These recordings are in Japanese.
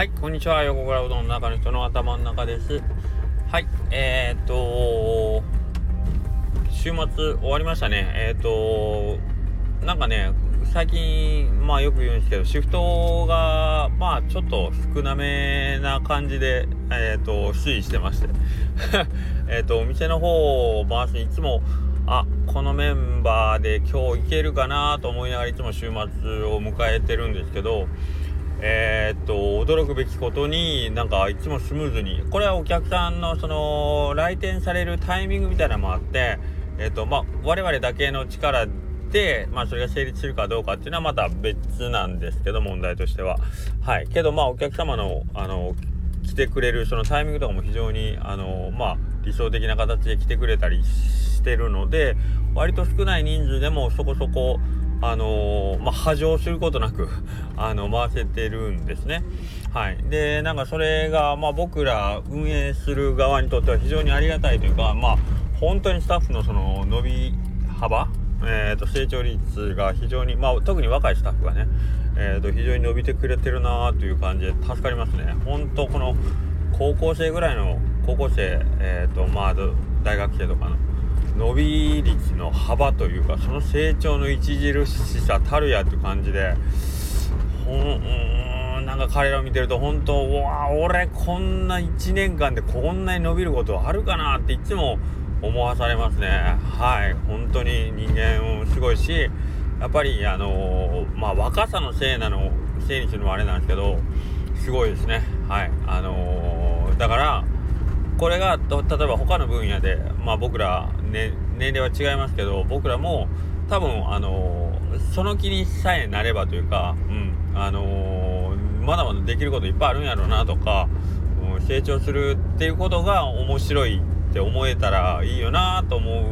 はい、こんにちは。横倉うどんの中の人の頭の中です。はい、えー、っと、週末終わりましたね。えー、っと、なんかね、最近、まあよく言うんですけど、シフトが、まあちょっと少なめな感じで、えー、っと、推移してまして。えっと、お店の方を回すいつも、あこのメンバーで今日行けるかなと思いながらいつも週末を迎えてるんですけどえー、っと驚くべきことになんかいつもスムーズに。これはお客さんのその来店されるタイミングみたいなのもあってえー、っとまあ我々だけの力で、まあ、それが成立するかどうかっていうのはまた別なんですけど問題としては。はい。けどまあお客様のあの来てくれるそのタイミングとかも非常にあのまあ理想的な形で来てくれたりしてるので割と少ない人数でもそこそこあのー、まあ、波状することなく あの回せてるんですね。はい、でなんかそれが、まあ、僕ら運営する側にとっては非常にありがたいというか、まあ、本当にスタッフのその伸び幅、えー、と成長率が非常に、まあ、特に若いスタッフがね、えー、と非常に伸びてくれてるなという感じで助かりますね。本当この高校生ぐらいの高校生、えーとまあ、大学生とかの伸び率の幅というかその成長の著しさたるやっていう感じでほんなんか彼らを見てると本当うわ俺こんな1年間でこんなに伸びることあるかなっていつも思わされますね。はい本当に人間すごいしやっぱりあのー、まあ若さのせいなのせいにするのもあれなんですけどすごいですね。はいあのー、だからこれが例えば他の分野で、まあ、僕ら、ね、年齢は違いますけど僕らも多分、あの、その気にさえなればというか、うんあの、まだまだできることいっぱいあるんやろうなとか、うん、成長するっていうことが面白いって思えたらいいよなと思う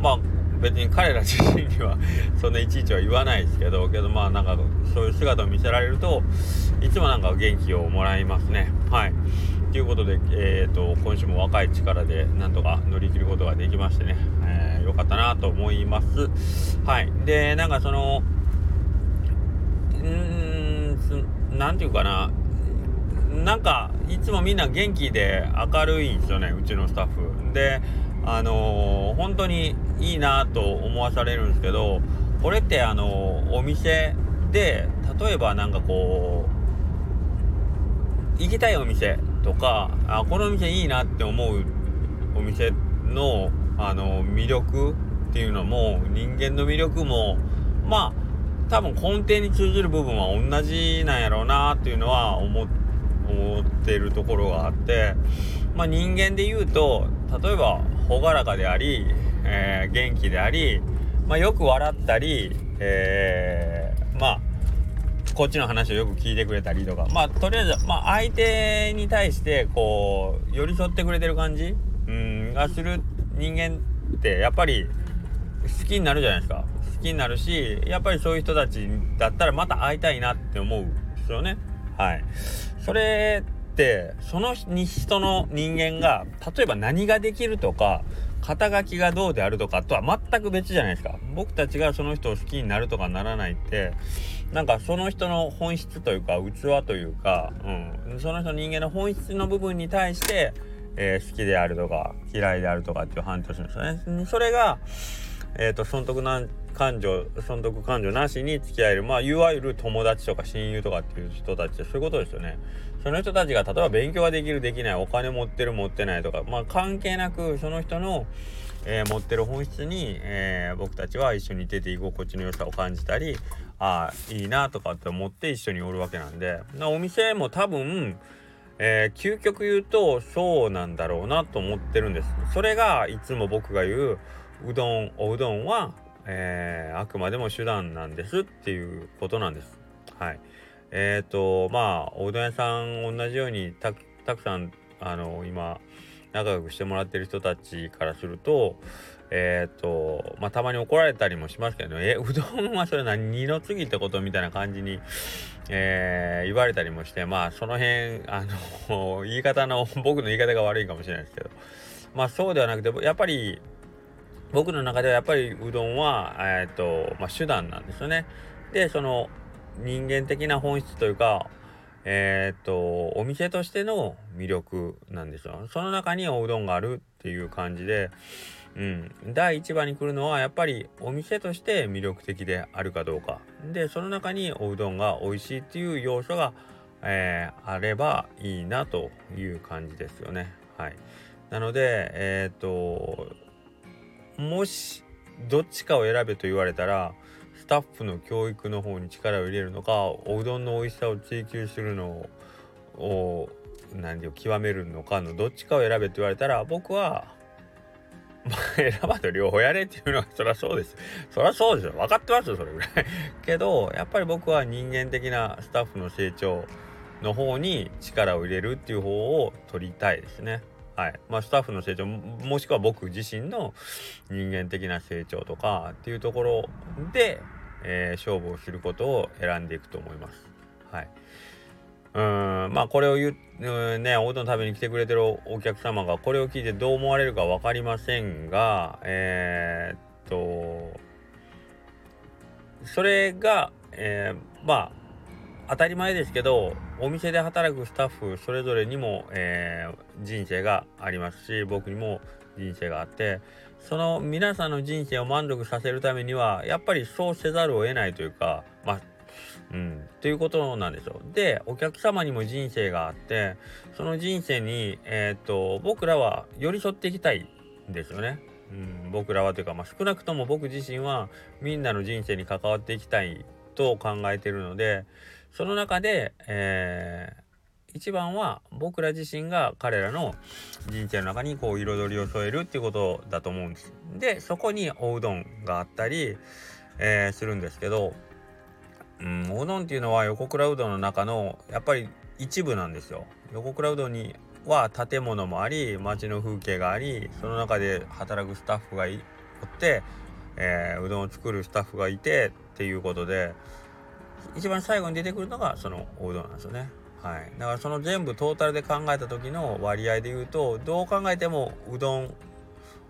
まあ別に彼ら自身には そんないちいちは言わないですけどけどまあなんかそういう姿を見せられるといつもなんか元気をもらいますねはい。ということで、えーと、今週も若い力でなんとか乗り切ることができましてね、えー、よかったなと思います。はい。で、なんかその、うん、なんていうかな、なんかいつもみんな元気で明るいんですよね、うちのスタッフ。で、あのー、本当にいいなと思わされるんですけど、これってあのー、お店で、例えばなんかこう、行きたいお店とかあこの店いいなって思うお店のあの魅力っていうのも人間の魅力もまあ多分根底に通じる部分は同じなんやろうなっていうのは思ってるところがあってまあ人間で言うと例えば朗らかであり、えー、元気であり、まあ、よく笑ったり、えー、まあこっちの話をよく聞いてくれたりとか。まあとりあえず、まあ、相手に対してこう寄り添ってくれてる感じ？うんがする人間ってやっぱり好きになるじゃないですか。好きになるしやっぱりそういう人たちだったらまた会いたいなって思うんですよね。はい。それってその人の人間が例えば何ができるとか肩書きがどうであるとかとは全く別じゃないですか僕たちがその人を好きになるとかならないってなんかその人の本質というか器というか、うん、その人人間の本質の部分に対して、えー、好きであるとか嫌いであるとかっていう判定をするんですよね。それが、え、ー、と損得な感情損得感情なしに付き合えるまあいわゆる友達とか親友とかっていう人たちってそういうことですよね。その人たちが例えば勉強ができるできないお金持ってる持ってないとかまあ関係なくその人の、えー、持ってる本質に、えー、僕たちは一緒に出て居心地の良さを感じたりああいいなとかって思って一緒におるわけなんでお店も多分、えー、究極言うとそうなんだろうなと思ってるんですそれがいつも僕が言ううどんおうどんは、えー、あくまでも手段なんですっていうことなんです。はい。えっ、ー、とまあおうどん屋さん同じようにたくさんあの今仲良くしてもらってる人たちからするとえっ、ー、と、まあ、たまに怒られたりもしますけど、え、うどんはそれ何二の次ってことみたいな感じに、えー、言われたりもして、まあ、その辺、あの、言い方の、僕の言い方が悪いかもしれないですけど、まあ、そうではなくて、やっぱり、僕の中ではやっぱりうどんは、えっ、と、まあ、手段なんですよね。で、その、人間的な本質というか、えー、っと、お店としての魅力なんですよ。その中におうどんがあるっていう感じで、うん、第1番に来るのはやっぱりお店として魅力的であるかどうか。で、その中におうどんが美味しいっていう要素が、えー、あればいいなという感じですよね。はい。なので、えっ、と、もし、どっちかを選べと言われたら、スタッフの教育の方に力を入れるのかおうどんの美味しさを追求するのを何を極めるのかのどっちかを選べって言われたら僕はまあ選ばと両方やれっていうのはそりゃそうです。そりゃそうですよ。分かってますよそれぐらい。けどやっぱり僕は人間的なスタッフの成長の方に力を入れるっていう方を取りたいですね。はいまあ、スタッフの成長もしくは僕自身の人間的な成長とかっていうところで、えー、勝負をすることを選んでいくと思います。はい。うんまあこれを言う、ね、おうどん食べに来てくれてるお客様がこれを聞いてどう思われるか分かりませんが、えー、っと、それが、えー、まあ当たり前ですけどお店で働くスタッフそれぞれにも、えー、人生がありますし僕にも人生があってその皆さんの人生を満足させるためにはやっぱりそうせざるを得ないというかまあうんということなんですよ。でお客様にも人生があってその人生に、えー、っと僕らは寄り添っていきたいんですよね。うん、僕らはというか、まあ、少なくとも僕自身はみんなの人生に関わっていきたいと考えているのでその中で、えー、一番は僕ら自身が彼らの人生の中にこう彩りを添えるっていうことだと思うんです。でそこにおうどんがあったり、えー、するんですけど、うん、おうどんっていうのは横倉うどんの中のやっぱり一部なんですよ。横倉うどんには建物もあり街の風景がありその中で働くスタッフがいおって、えー、うどんを作るスタッフがいてっていうことで一番最後に出てくるのがそのおうどんなんですよね。はい、だからその全部トータルで考えた時の割合で言うとどう考えてもうどん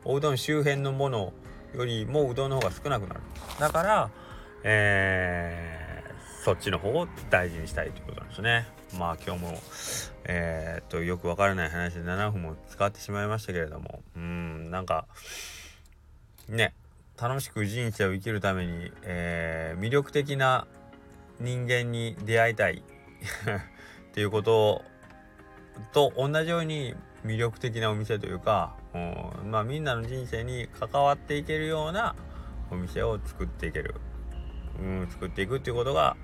おうどん周辺のものよりもうどんの方が少なくなる。だからえー、そっちの方を大事にしたいということなんですね。まあ今日もえー、っとよくわからない話で7分も使ってしまいましたけれども。うんなんかね楽しく人生を生きるために、えー、魅力的な人間に出会いたい っていうことと同じように魅力的なお店というか、うん、まあみんなの人生に関わっていけるようなお店を作っていける、うん、作っていくっていうことが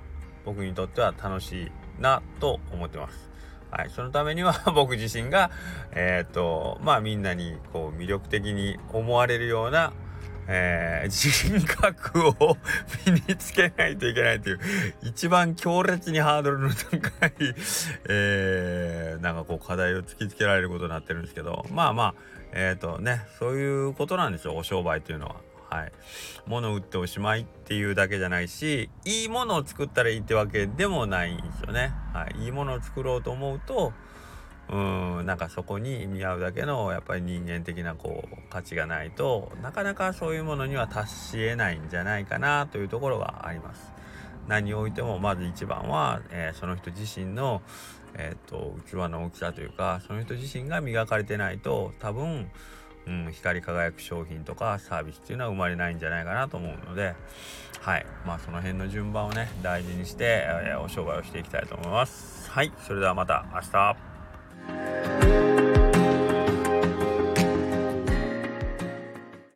僕にとっては楽しいなと思ってます。はい、そのためには 僕自身が、えっ、ー、と、まあみんなにこう魅力的に思われるようなえー、人格を身につけないといけないという、一番強烈にハードルの高い えー、なんかこう課題を突きつけられることになってるんですけど、まあまあ、えっ、ー、とね、そういうことなんですよ、お商売というのは。はい。物を売っておしまいっていうだけじゃないし、いいものを作ったらいいってわけでもないんですよね。はい。いいものを作ろうと思うと、うんなんかそこに見合うだけのやっぱり人間的なこう価値がないとなかなかそういうものには達し得ないんじゃないかなというところがあります。何を置いてもまず一番は、えー、その人自身の、えーと、器の大きさというかその人自身が磨かれてないと多分、うん、光り輝く商品とかサービスっていうのは生まれないんじゃないかなと思うのではいまあその辺の順番をね大事にして、えー、お商売をしていきたいと思います。はいそれではまた明日 Bye.